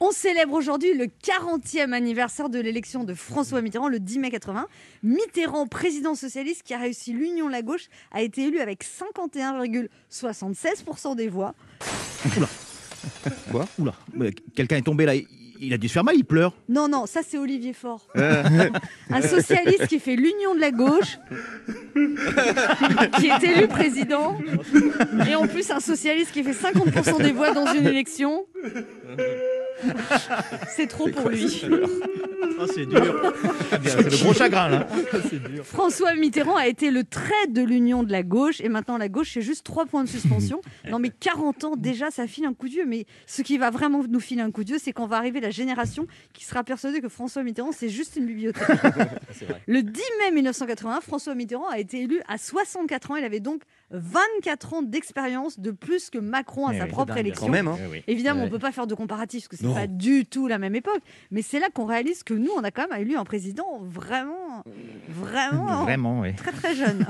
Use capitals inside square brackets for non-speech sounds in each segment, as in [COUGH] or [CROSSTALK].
On célèbre aujourd'hui le 40e anniversaire de l'élection de François Mitterrand le 10 mai 80. Mitterrand, président socialiste qui a réussi l'union de la gauche, a été élu avec 51,76% des voix. Oula. Quoi Oula. Mais Quelqu'un est tombé là. Il- Il a dû se faire mal, il pleure. Non, non, ça c'est Olivier Faure. [LAUGHS] Un socialiste qui fait l'union de la gauche, qui est élu président, et en plus un socialiste qui fait 50% des voix dans une élection. C'est trop pour lui. Ah, c'est dur. [LAUGHS] C'est le gros chagrin là. François Mitterrand a été le trait de l'union de la gauche et maintenant la gauche c'est juste trois points de suspension. [LAUGHS] Non mais 40 ans déjà ça file un coup d'yeux mais ce qui va vraiment nous filer un coup d'yeux c'est qu'on va arriver la génération qui sera persuadée que François Mitterrand c'est juste une bibliothèque. [LAUGHS] Le 10 mai 1981 François Mitterrand a été élu à 64 ans il avait donc 24 ans d'expérience de plus que Macron à Eh sa oui, propre dingue, élection. Quand même, hein. Eh oui. Évidemment, on Ouais. ne peut pas faire de comparatif parce que c'est Non. pas du tout la même époque. Mais c'est là qu'on réalise que nous, on a quand même élu un président vraiment, vraiment, [LAUGHS] Vraiment, oui. très très jeune.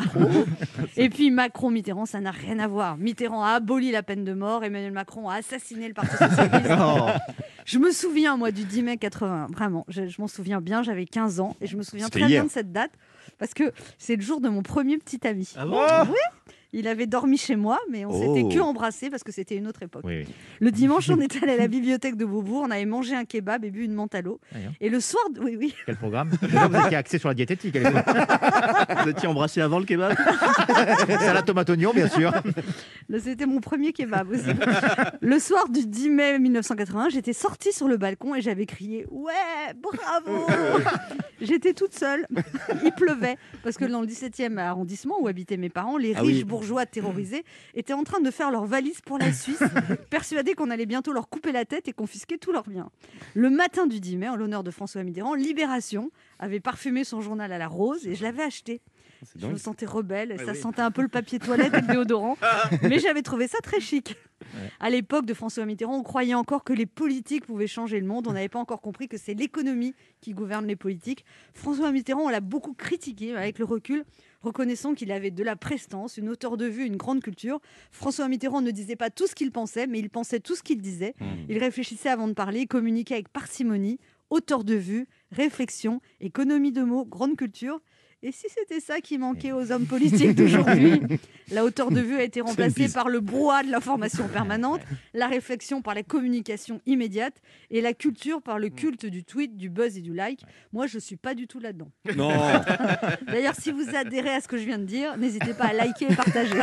[LAUGHS] Et puis Macron, Mitterrand, ça n'a rien à voir. Mitterrand a aboli la peine de mort, Emmanuel Macron a assassiné le Parti [LAUGHS] socialiste. Oh. Je me souviens, moi, du 10 mai 80. Vraiment, je, je m'en souviens bien. J'avais 15 ans et je me souviens très bien de cette date parce que c'est le jour de mon premier petit ami. Ah bon? Oui. Il avait dormi chez moi, mais on s'était Oh. que embrassé parce que c'était une autre époque. Oui, oui. Le dimanche, on [LAUGHS] était allé à la bibliothèque de Beaubourg, on avait mangé un kebab et bu une menthe à l'eau. Ah, bien. Et le soir, oui, oui, Quel programme? Vous étiez axé sur la diététique. [LAUGHS] Vous étiez embrassé avant le kebab? [LAUGHS] Salade tomate oignon, bien sûr. c'était mon premier kebab aussi. Le soir du 10 mai 1980, j'étais sortie sur le balcon et j'avais crié Ouais, bravo J'étais toute seule. Il pleuvait parce que dans le 17e arrondissement où habitaient mes parents, les Ah riches oui. bourgeois terrorisés étaient en train de faire leurs valises pour la Suisse, [LAUGHS] persuadés qu'on allait bientôt leur couper la tête et confisquer tous leurs biens. Le matin du 10 mai, en l'honneur de François Mitterrand, Libération avait parfumé son journal à la rose et je l'avais acheté. Je me sentais rebelle, et ça oui. sentait un peu le papier toilette et le déodorant, [LAUGHS] mais j'avais trouvé ça très chic. À l'époque de François Mitterrand, on croyait encore que les politiques pouvaient changer le monde, on n'avait pas encore compris que c'est l'économie qui gouverne les politiques. François Mitterrand, on l'a beaucoup critiqué avec le recul, reconnaissant qu'il avait de la prestance, une hauteur de vue, une grande culture. François Mitterrand ne disait pas tout ce qu'il pensait, mais il pensait tout ce qu'il disait. Mmh. Il réfléchissait avant de parler, communiquait avec parcimonie, hauteur de vue, réflexion, économie de mots, grande culture. Et si c'était ça qui manquait aux hommes politiques d'aujourd'hui [LAUGHS] La hauteur de vue a été remplacée par le brouhaha de l'information [LAUGHS] permanente, la réflexion par la communication immédiate et la culture par le culte du tweet, du buzz et du like. Moi, je suis pas du tout là-dedans. Non [LAUGHS] D'ailleurs, si vous adhérez à ce que je viens de dire, n'hésitez pas à liker et partager.